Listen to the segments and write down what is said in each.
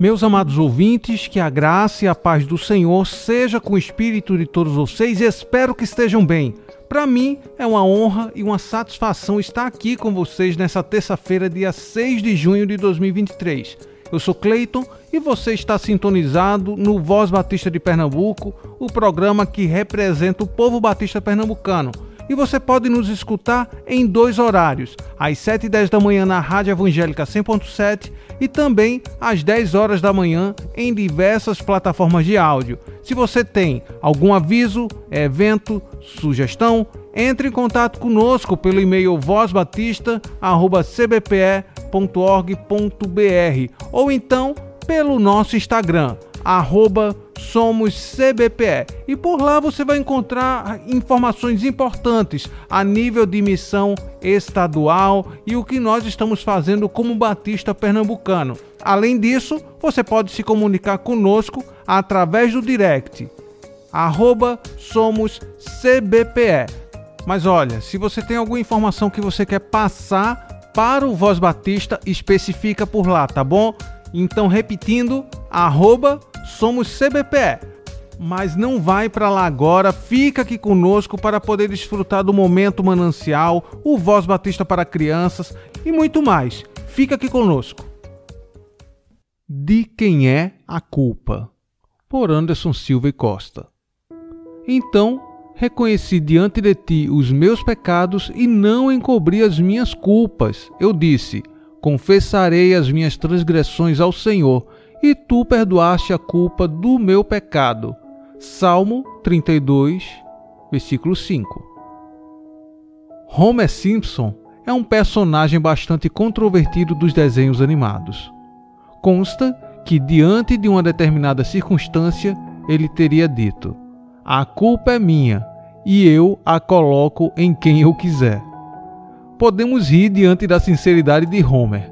Meus amados ouvintes, que a graça e a paz do Senhor seja com o espírito de todos vocês e espero que estejam bem. Para mim é uma honra e uma satisfação estar aqui com vocês nessa terça-feira, dia 6 de junho de 2023. Eu sou Cleiton e você está sintonizado no Voz Batista de Pernambuco, o programa que representa o povo batista pernambucano. E você pode nos escutar em dois horários, às 7 e 10 da manhã na Rádio Evangélica 100.7 e também às 10 horas da manhã em diversas plataformas de áudio. Se você tem algum aviso, evento, sugestão, entre em contato conosco pelo e-mail vozbatista@cbpe.org.br ou então pelo nosso Instagram arroba somos CBPE. E por lá você vai encontrar informações importantes a nível de missão estadual e o que nós estamos fazendo como Batista Pernambucano. Além disso, você pode se comunicar conosco através do direct arroba somos CBPE. Mas olha, se você tem alguma informação que você quer passar para o Voz Batista, especifica por lá, tá bom? Então, repetindo, arroba somos CBPE. Mas não vai para lá agora, fica aqui conosco para poder desfrutar do momento manancial, o Voz Batista para crianças e muito mais. Fica aqui conosco. De quem é a culpa? Por Anderson Silva e Costa. Então reconheci diante de ti os meus pecados e não encobri as minhas culpas. Eu disse: Confessarei as minhas transgressões ao Senhor e tu perdoaste a culpa do meu pecado. Salmo 32, versículo 5. Homer Simpson é um personagem bastante controvertido dos desenhos animados. Consta que, diante de uma determinada circunstância, ele teria dito: A culpa é minha e eu a coloco em quem eu quiser. Podemos rir diante da sinceridade de Homer,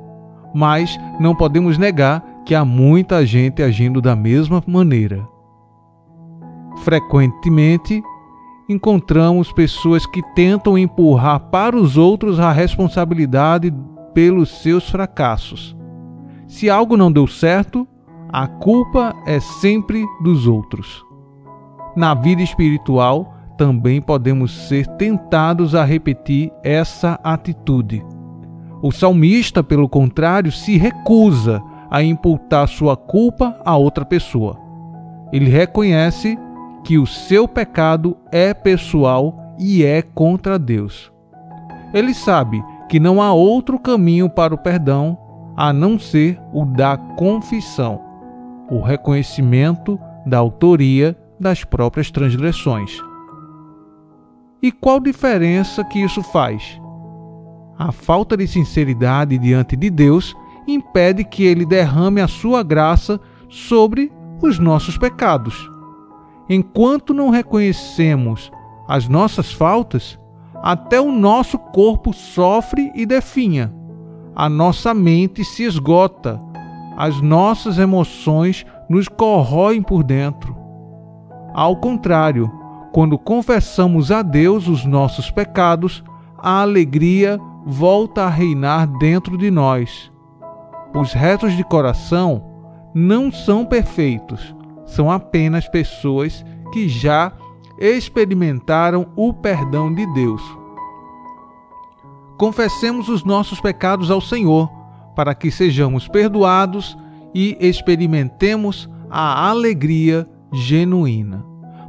mas não podemos negar que há muita gente agindo da mesma maneira. Frequentemente, encontramos pessoas que tentam empurrar para os outros a responsabilidade pelos seus fracassos. Se algo não deu certo, a culpa é sempre dos outros. Na vida espiritual, também podemos ser tentados a repetir essa atitude. O salmista, pelo contrário, se recusa a imputar sua culpa a outra pessoa. Ele reconhece que o seu pecado é pessoal e é contra Deus. Ele sabe que não há outro caminho para o perdão a não ser o da confissão, o reconhecimento da autoria das próprias transgressões. E qual diferença que isso faz? A falta de sinceridade diante de Deus impede que ele derrame a sua graça sobre os nossos pecados. Enquanto não reconhecemos as nossas faltas, até o nosso corpo sofre e definha. A nossa mente se esgota, as nossas emoções nos corroem por dentro. Ao contrário, quando confessamos a Deus os nossos pecados, a alegria volta a reinar dentro de nós os retos de coração não são perfeitos, são apenas pessoas que já experimentaram o perdão de Deus. Confessemos os nossos pecados ao Senhor, para que sejamos perdoados e experimentemos a alegria genuína.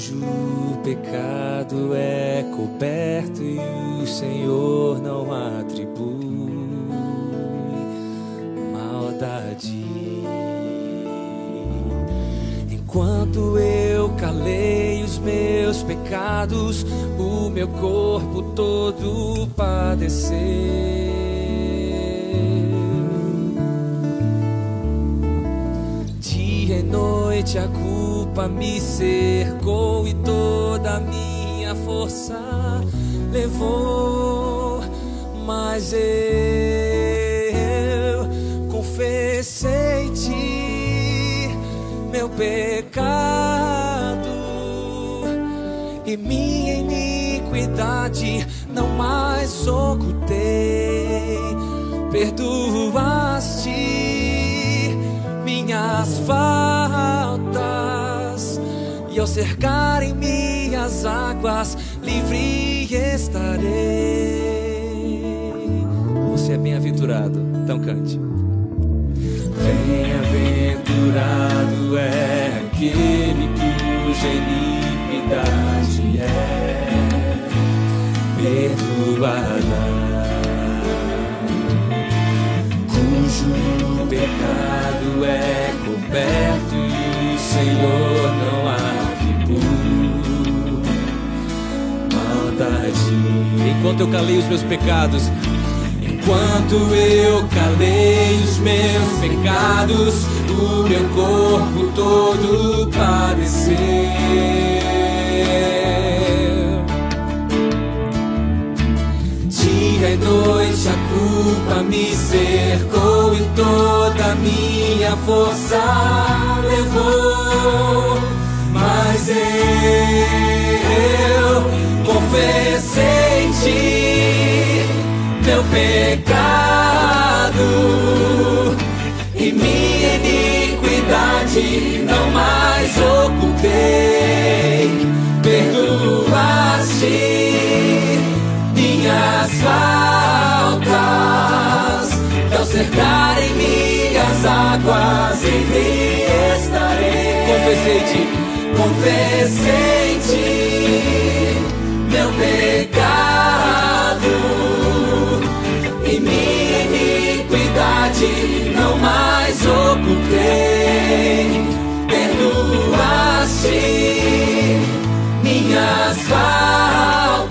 cujo pecado é coberto e o Senhor não atribui maldade. Enquanto eu calei os meus pecados, o meu corpo todo padeceu. noite a culpa me cercou e toda a minha força levou, mas eu confessei-te meu pecado e minha iniquidade não mais ocultei. Perdoaste minhas faltas e ao cercarem minhas águas livre estarei. Você é bem-aventurado, então cante. Bem-aventurado é aquele cuja iniquidade é perdoada, cujo pecado é coberto e o Senhor não atribui maldade. Enquanto eu calei os meus pecados, enquanto eu calei os meus pecados, o meu corpo todo padeceu. Dia e noite a culpa me cercou e toda a minha força levou. Pecado e minha iniquidade não mais ocultei. Perdoaste minhas faltas, e ao cercarem minhas águas, livre estarei. Confessei-te, confessei-te não mais ocultei. Perdoaste minhas faltas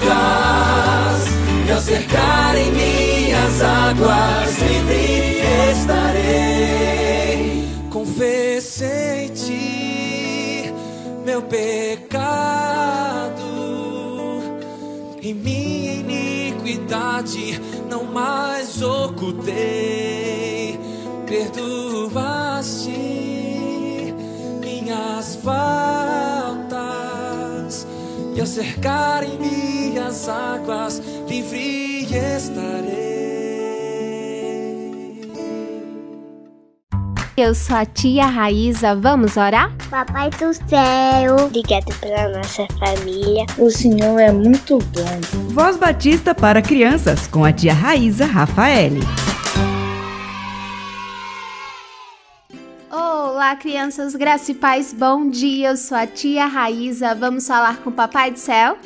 e ao cercarem minhas águas livre estarei. Confessei-te meu pecado e minha iniquidade não mais ocultei. Perdoaste minhas faltas e ao cercarem minhas águas, livre estarei. Eu sou a tia Raíza, vamos orar? Papai do céu, obrigado pela nossa família. O Senhor é muito bom. Voz Batista para crianças com a tia Raíza Rafaele. Olá, crianças, graça e paz, bom dia. Eu sou a tia Raíza. Vamos falar com o Papai do Céu?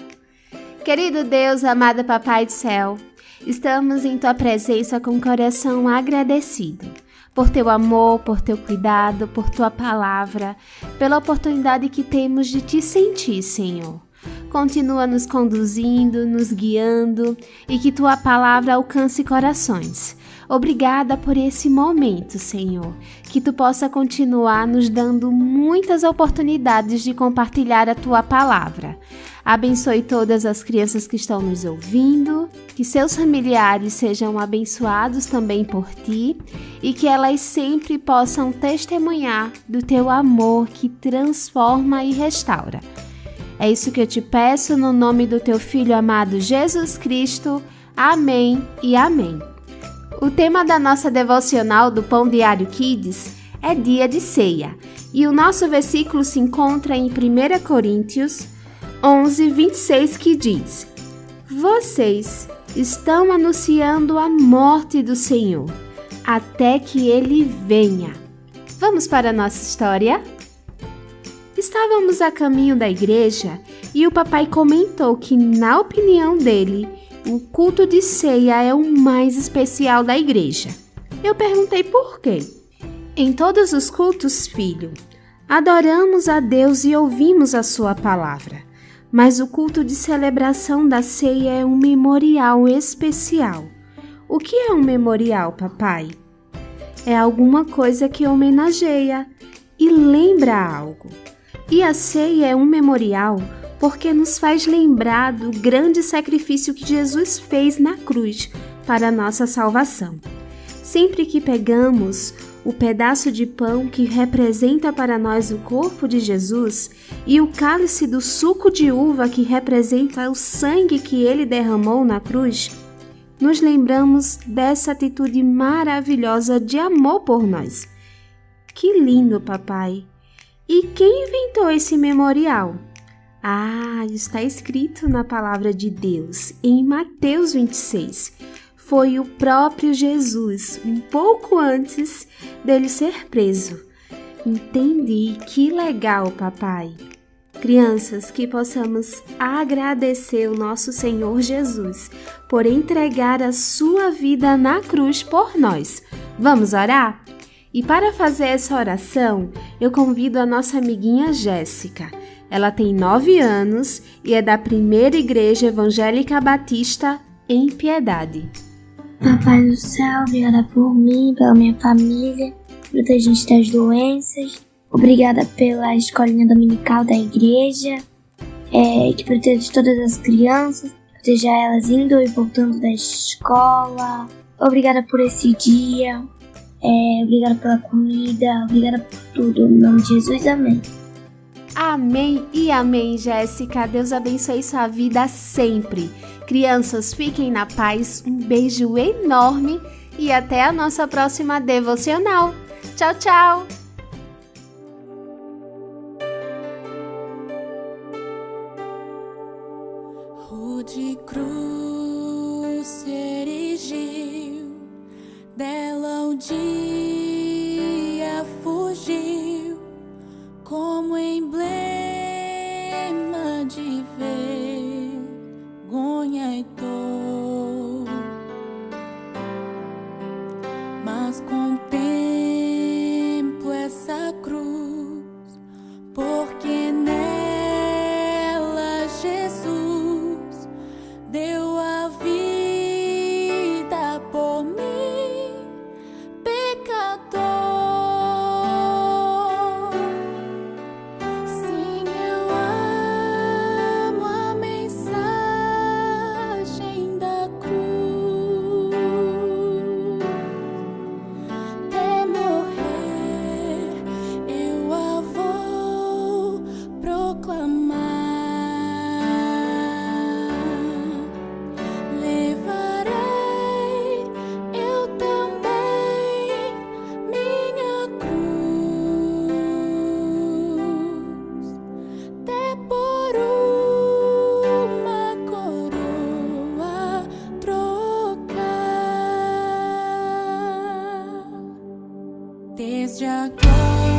Querido Deus, amado Papai do Céu, estamos em tua presença com o coração agradecido por teu amor, por teu cuidado, por tua palavra, pela oportunidade que temos de te sentir, Senhor. Continua nos conduzindo, nos guiando e que tua palavra alcance corações. Obrigada por esse momento, Senhor. Que tu possa continuar nos dando muitas oportunidades de compartilhar a tua palavra. Abençoe todas as crianças que estão nos ouvindo, que seus familiares sejam abençoados também por ti e que elas sempre possam testemunhar do teu amor que transforma e restaura. É isso que eu te peço no nome do teu filho amado Jesus Cristo. Amém e amém. O tema da nossa devocional do Pão Diário Kids é dia de ceia, e o nosso versículo se encontra em 1 Coríntios 11, 26, que diz: Vocês estão anunciando a morte do Senhor, até que ele venha. Vamos para a nossa história? Estávamos a caminho da igreja e o papai comentou que, na opinião dele, o culto de ceia é o mais especial da igreja. Eu perguntei por quê. Em todos os cultos, filho, adoramos a Deus e ouvimos a sua palavra. mas o culto de celebração da ceia é um memorial especial. O que é um memorial, papai? É alguma coisa que homenageia e lembra algo. E a ceia é um memorial porque nos faz lembrar do grande sacrifício que Jesus fez na cruz para a nossa salvação. Sempre que pegamos o pedaço de pão que representa para nós o corpo de Jesus e o cálice do suco de uva que representa o sangue que ele derramou na cruz, nos lembramos dessa atitude maravilhosa de amor por nós. Que lindo, papai! E quem inventou esse memorial? Ah, está escrito na palavra de Deus, em Mateus 26. Foi o próprio Jesus, um pouco antes dele ser preso. Entendi, que legal, papai. Crianças, que possamos agradecer o nosso Senhor Jesus por entregar a sua vida na cruz por nós. Vamos orar? E para fazer essa oração, eu convido a nossa amiguinha Jéssica. Ela tem nove anos e é da primeira igreja evangélica batista em Piedade. Papai do céu, obrigada por mim, pela minha família, proteger a gente das doenças. Obrigada pela escolinha dominical da igreja, é, que protege todas as crianças, proteja elas indo e voltando da escola. Obrigada por esse dia, é, obrigada pela comida, obrigada por tudo. Em nome de Jesus, amém. Amém e amém, Jéssica. Deus abençoe sua vida sempre. Crianças, fiquem na paz. Um beijo enorme e até a nossa próxima devocional. Tchau, tchau. Mas contemplo Desde a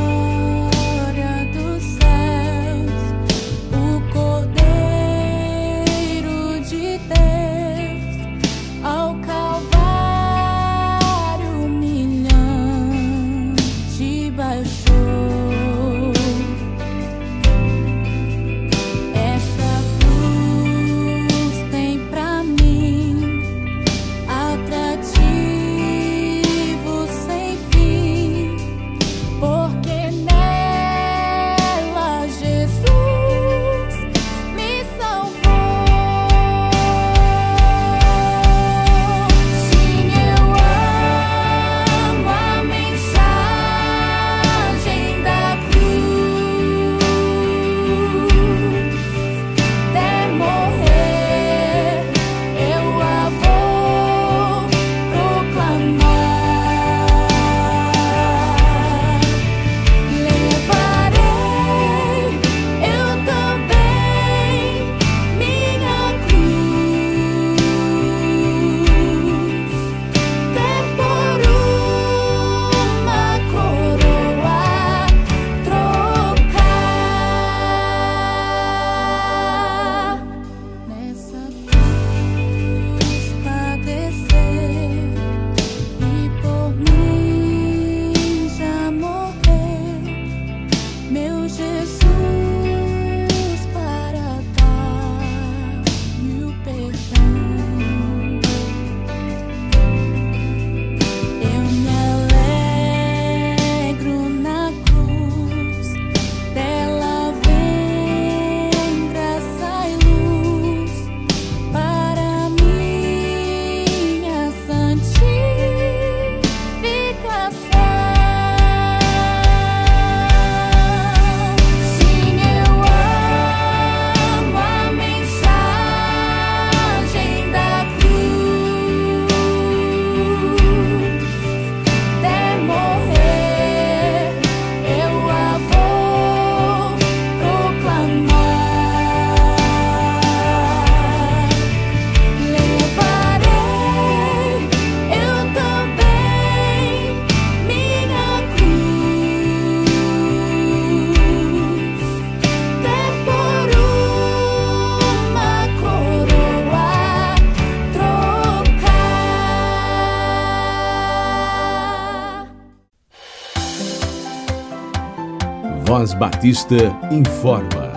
Voz Batista informa.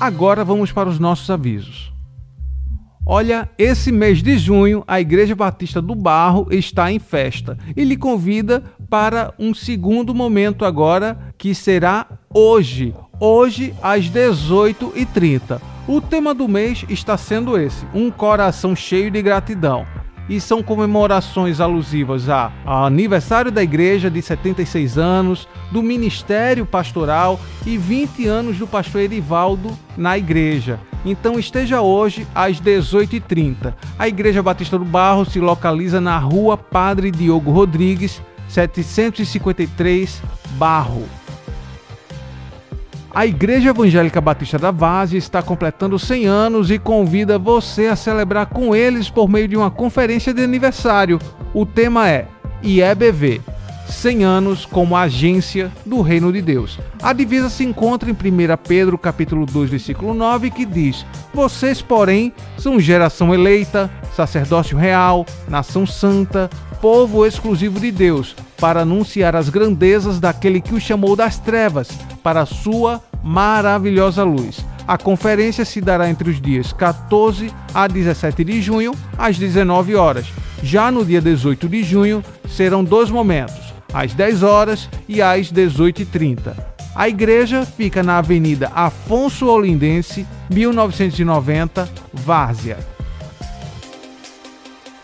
Agora vamos para os nossos avisos. Olha, esse mês de junho a Igreja Batista do Barro está em festa e lhe convida para um segundo momento agora, que será hoje, hoje às 18h30. O tema do mês está sendo esse: um coração cheio de gratidão e são comemorações alusivas a, ao aniversário da igreja de 76 anos, do ministério pastoral e 20 anos do pastor Erivaldo na igreja. Então esteja hoje às 18h30. A Igreja Batista do Barro se localiza na rua Padre Diogo Rodrigues, 753 Barro. A Igreja Evangélica Batista da Vase está completando 100 anos e convida você a celebrar com eles por meio de uma conferência de aniversário. O tema é IEBV 100 anos como agência do Reino de Deus. A divisa se encontra em 1 Pedro capítulo 2, versículo 9, que diz: Vocês, porém, são geração eleita, sacerdócio real, nação santa, povo exclusivo de Deus, para anunciar as grandezas daquele que o chamou das trevas para a sua maravilhosa luz. A conferência se dará entre os dias 14 a 17 de junho, às 19 horas. Já no dia 18 de junho, serão dois momentos, às 10 horas e às 18h30. A igreja fica na Avenida Afonso Olindense, 1990, Várzea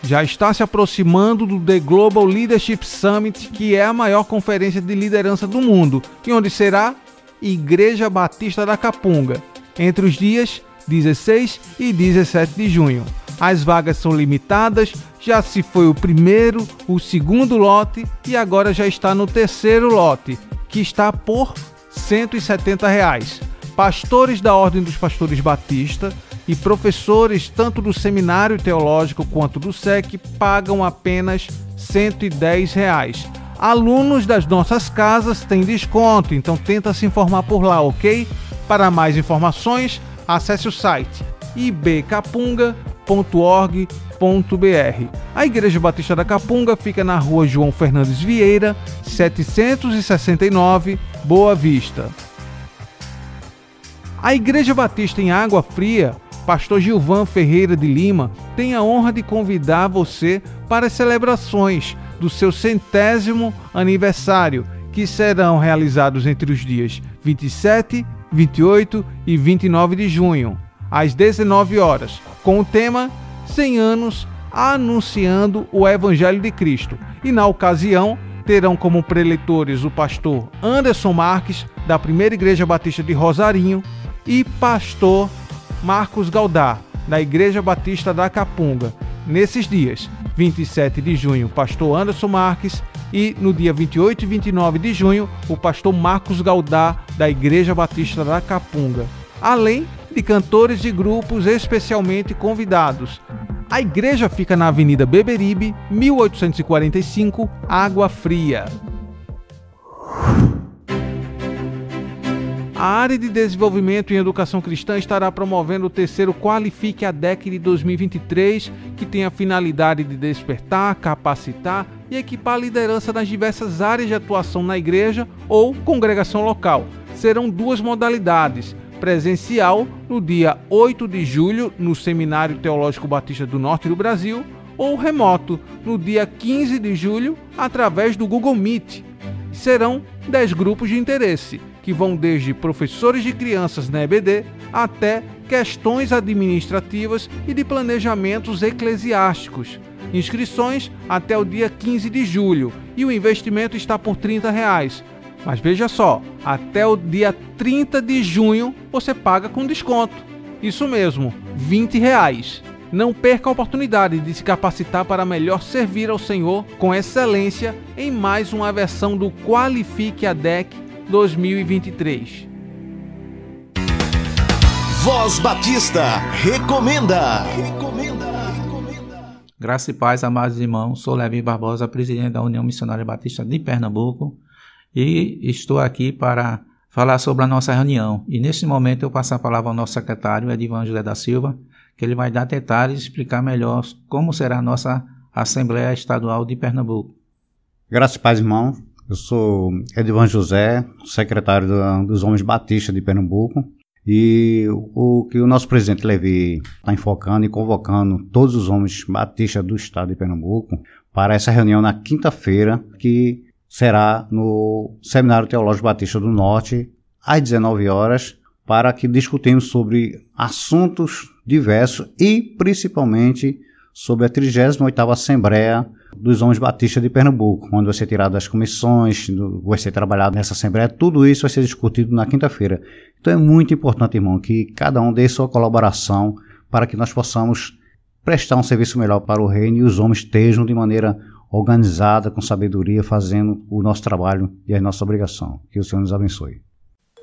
já está se aproximando do The Global Leadership Summit, que é a maior conferência de liderança do mundo, e onde será Igreja Batista da Capunga, entre os dias 16 e 17 de junho. As vagas são limitadas, já se foi o primeiro, o segundo lote e agora já está no terceiro lote, que está por 170 reais. Pastores da Ordem dos Pastores Batista e professores tanto do Seminário Teológico quanto do SEC pagam apenas 110 reais. Alunos das nossas casas têm desconto, então tenta se informar por lá, ok? Para mais informações, acesse o site ibcapunga.org.br. A Igreja Batista da Capunga fica na rua João Fernandes Vieira, 769, Boa Vista. A Igreja Batista em Água Fria Pastor Gilvan Ferreira de Lima tem a honra de convidar você para as celebrações do seu centésimo aniversário, que serão realizados entre os dias 27, 28 e 29 de junho, às 19 horas, com o tema 100 anos anunciando o Evangelho de Cristo. E na ocasião, terão como preletores o pastor Anderson Marques, da Primeira Igreja Batista de Rosarinho, e pastor Marcos Galdar, da Igreja Batista da Capunga. Nesses dias, 27 de junho, pastor Anderson Marques e no dia 28 e 29 de junho, o pastor Marcos Galdar, da Igreja Batista da Capunga. Além de cantores e grupos especialmente convidados. A igreja fica na Avenida Beberibe, 1845, Água Fria. A área de desenvolvimento em educação cristã estará promovendo o terceiro Qualifique a DEC de 2023, que tem a finalidade de despertar, capacitar e equipar a liderança nas diversas áreas de atuação na igreja ou congregação local. Serão duas modalidades: presencial no dia 8 de julho no Seminário Teológico Batista do Norte do Brasil ou remoto no dia 15 de julho através do Google Meet. Serão 10 grupos de interesse que vão desde professores de crianças na EBD até questões administrativas e de planejamentos eclesiásticos. Inscrições até o dia 15 de julho e o investimento está por 30 reais. Mas veja só, até o dia 30 de junho você paga com desconto. Isso mesmo, 20 reais. Não perca a oportunidade de se capacitar para melhor servir ao Senhor com excelência em mais uma versão do Qualifique a DEC 2023. Voz Batista recomenda. Recomenda. Graça e paz, amados irmãos. Sou Levi Barbosa, presidente da União Missionária Batista de Pernambuco, e estou aqui para falar sobre a nossa reunião. E neste momento eu passo a palavra ao nosso secretário, Edivan José da Silva, que ele vai dar detalhes e explicar melhor como será a nossa Assembleia Estadual de Pernambuco. Graças e paz, irmão. Eu sou Edvan José, secretário dos Homens Batista de Pernambuco. E o que o nosso presidente Levi está enfocando e convocando todos os homens batistas do estado de Pernambuco para essa reunião na quinta-feira, que será no Seminário Teológico Batista do Norte, às 19 horas, para que discutimos sobre assuntos diversos e principalmente sobre a 38ª Assembleia dos Homens Batistas de Pernambuco, onde vai ser tirado as comissões, vai ser trabalhado nessa Assembleia, tudo isso vai ser discutido na quinta-feira. Então é muito importante, irmão, que cada um dê sua colaboração para que nós possamos prestar um serviço melhor para o reino e os homens estejam de maneira organizada, com sabedoria, fazendo o nosso trabalho e a nossa obrigação. Que o Senhor nos abençoe.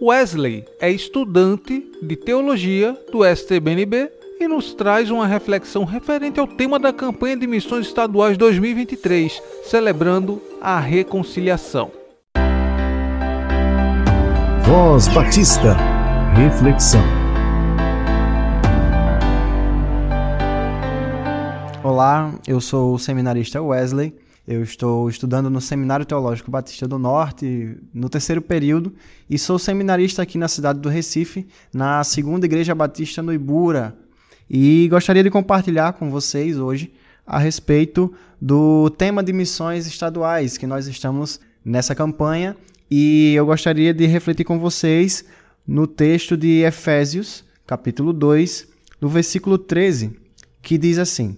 Wesley é estudante de teologia do STBNB e nos traz uma reflexão referente ao tema da campanha de missões estaduais 2023, celebrando a reconciliação. Voz Batista, reflexão. Olá, eu sou o seminarista Wesley. Eu estou estudando no Seminário Teológico Batista do Norte, no terceiro período, e sou seminarista aqui na cidade do Recife, na Segunda Igreja Batista no Ibura. E gostaria de compartilhar com vocês hoje a respeito do tema de missões estaduais que nós estamos nessa campanha, e eu gostaria de refletir com vocês no texto de Efésios, capítulo 2, no versículo 13, que diz assim: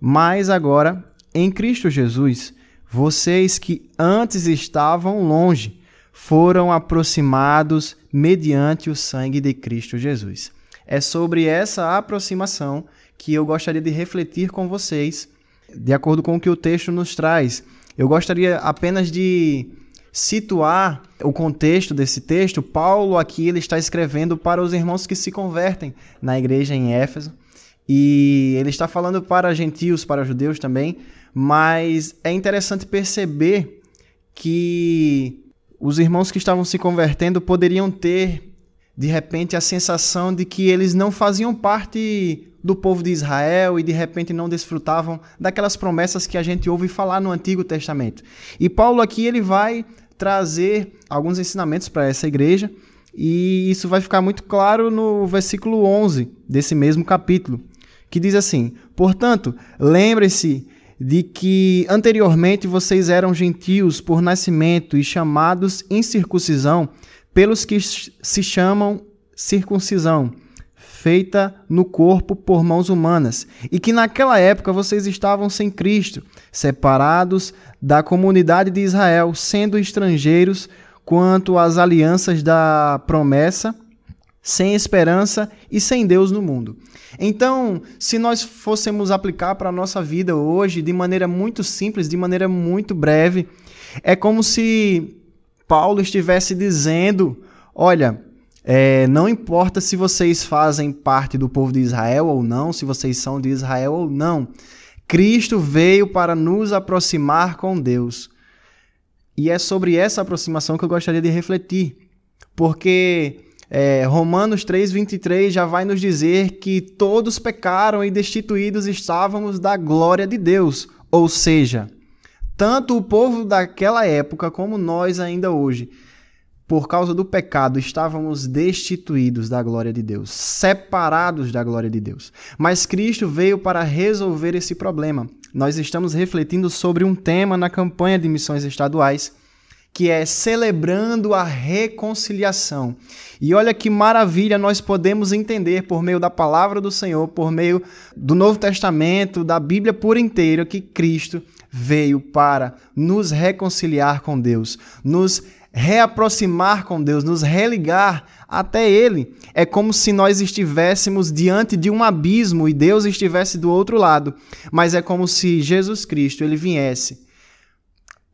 mas agora, em Cristo Jesus, vocês que antes estavam longe foram aproximados mediante o sangue de Cristo Jesus. É sobre essa aproximação que eu gostaria de refletir com vocês, de acordo com o que o texto nos traz. Eu gostaria apenas de situar o contexto desse texto. Paulo aqui ele está escrevendo para os irmãos que se convertem na igreja em Éfeso. E ele está falando para gentios, para judeus também, mas é interessante perceber que os irmãos que estavam se convertendo poderiam ter, de repente, a sensação de que eles não faziam parte do povo de Israel e de repente não desfrutavam daquelas promessas que a gente ouve falar no Antigo Testamento. E Paulo aqui ele vai trazer alguns ensinamentos para essa igreja e isso vai ficar muito claro no versículo 11 desse mesmo capítulo que diz assim: Portanto, lembre-se de que anteriormente vocês eram gentios por nascimento e chamados incircuncisão pelos que se chamam circuncisão, feita no corpo por mãos humanas, e que naquela época vocês estavam sem Cristo, separados da comunidade de Israel, sendo estrangeiros quanto às alianças da promessa sem esperança e sem Deus no mundo. Então, se nós fôssemos aplicar para a nossa vida hoje de maneira muito simples, de maneira muito breve, é como se Paulo estivesse dizendo: olha, é, não importa se vocês fazem parte do povo de Israel ou não, se vocês são de Israel ou não, Cristo veio para nos aproximar com Deus. E é sobre essa aproximação que eu gostaria de refletir, porque é, Romanos 3,23 já vai nos dizer que todos pecaram e destituídos estávamos da glória de Deus. Ou seja, tanto o povo daquela época como nós ainda hoje, por causa do pecado, estávamos destituídos da glória de Deus, separados da glória de Deus. Mas Cristo veio para resolver esse problema. Nós estamos refletindo sobre um tema na campanha de missões estaduais que é celebrando a reconciliação. E olha que maravilha nós podemos entender por meio da palavra do Senhor, por meio do Novo Testamento, da Bíblia por inteiro, que Cristo veio para nos reconciliar com Deus, nos reaproximar com Deus, nos religar até Ele. É como se nós estivéssemos diante de um abismo e Deus estivesse do outro lado, mas é como se Jesus Cristo ele viesse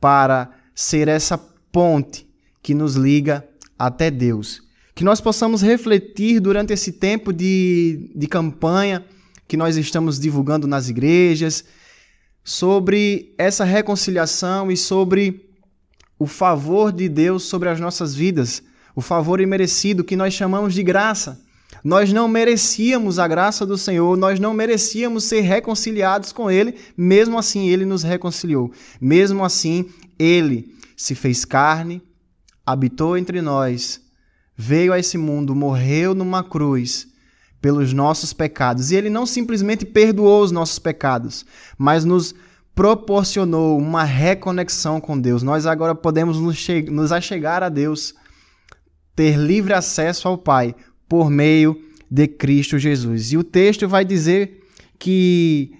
para ser essa ponte que nos liga até Deus. Que nós possamos refletir durante esse tempo de, de campanha que nós estamos divulgando nas igrejas sobre essa reconciliação e sobre o favor de Deus sobre as nossas vidas, o favor imerecido que nós chamamos de graça. Nós não merecíamos a graça do Senhor, nós não merecíamos ser reconciliados com Ele, mesmo assim Ele nos reconciliou. Mesmo assim, Ele se fez carne, habitou entre nós, veio a esse mundo, morreu numa cruz pelos nossos pecados. E ele não simplesmente perdoou os nossos pecados, mas nos proporcionou uma reconexão com Deus. Nós agora podemos nos, nos achegar a Deus, ter livre acesso ao Pai por meio de Cristo Jesus. E o texto vai dizer que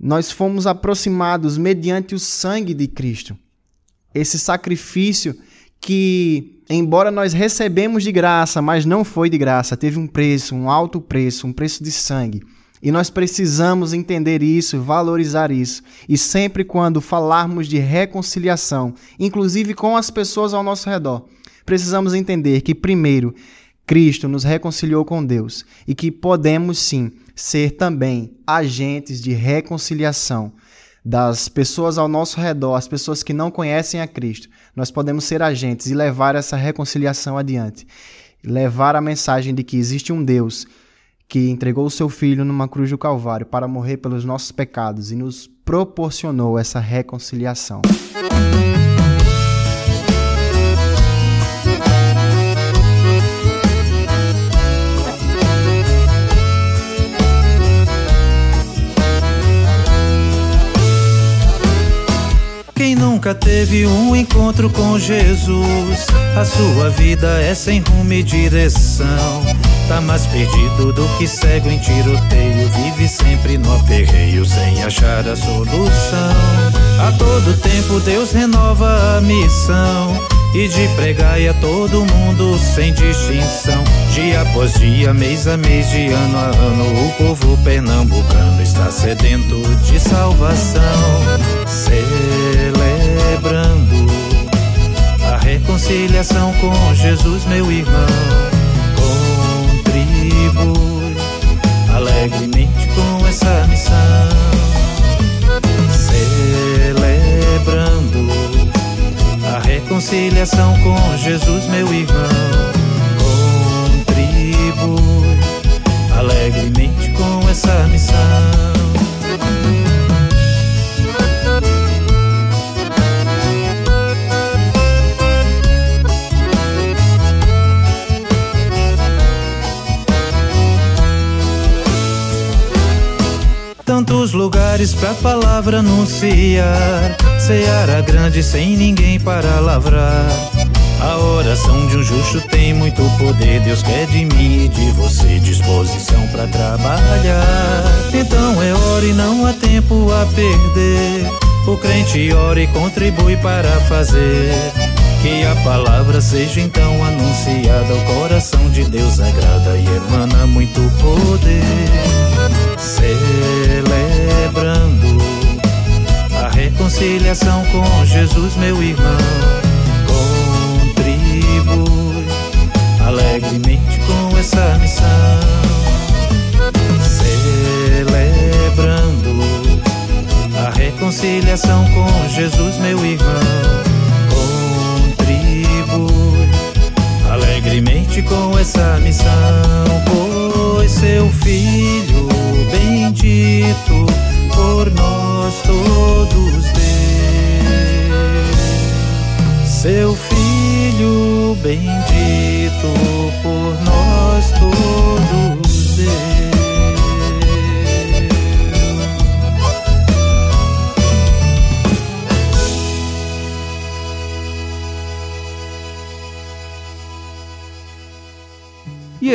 nós fomos aproximados mediante o sangue de Cristo. Esse sacrifício que, embora nós recebemos de graça, mas não foi de graça, teve um preço, um alto preço, um preço de sangue. E nós precisamos entender isso, valorizar isso. E sempre quando falarmos de reconciliação, inclusive com as pessoas ao nosso redor, precisamos entender que, primeiro, Cristo nos reconciliou com Deus e que podemos sim ser também agentes de reconciliação das pessoas ao nosso redor, as pessoas que não conhecem a Cristo. Nós podemos ser agentes e levar essa reconciliação adiante. Levar a mensagem de que existe um Deus que entregou o seu filho numa cruz do Calvário para morrer pelos nossos pecados e nos proporcionou essa reconciliação. Nunca teve um encontro com Jesus? A sua vida é sem rumo e direção. Tá mais perdido do que cego em tiroteio. Vive sempre no aperreio sem achar a solução. A todo tempo Deus renova a missão. E de pregar a todo mundo sem distinção. Dia após dia, mês a mês, de ano a ano, o povo pernambucano está sedento de salvação. Celebrando reconciliação com Jesus, meu irmão. Contribui alegremente com essa missão. Celebrando a reconciliação com Jesus, meu irmão. Contribui alegremente com essa missão. Tantos lugares pra palavra anunciar. Seara grande sem ninguém para lavrar. A oração de um justo tem muito poder. Deus quer de mim e de você disposição para trabalhar. Então é hora e não há tempo a perder. O crente ora e contribui para fazer. Que a palavra seja então anunciada. O coração de Deus agrada e emana muito poder. Celebrando a reconciliação com Jesus, meu irmão. Contribui alegremente com essa missão. Celebrando a reconciliação com Jesus, meu irmão. Com essa missão, pois seu filho bendito por nós todos deu. Seu filho bendito por nós todos deu.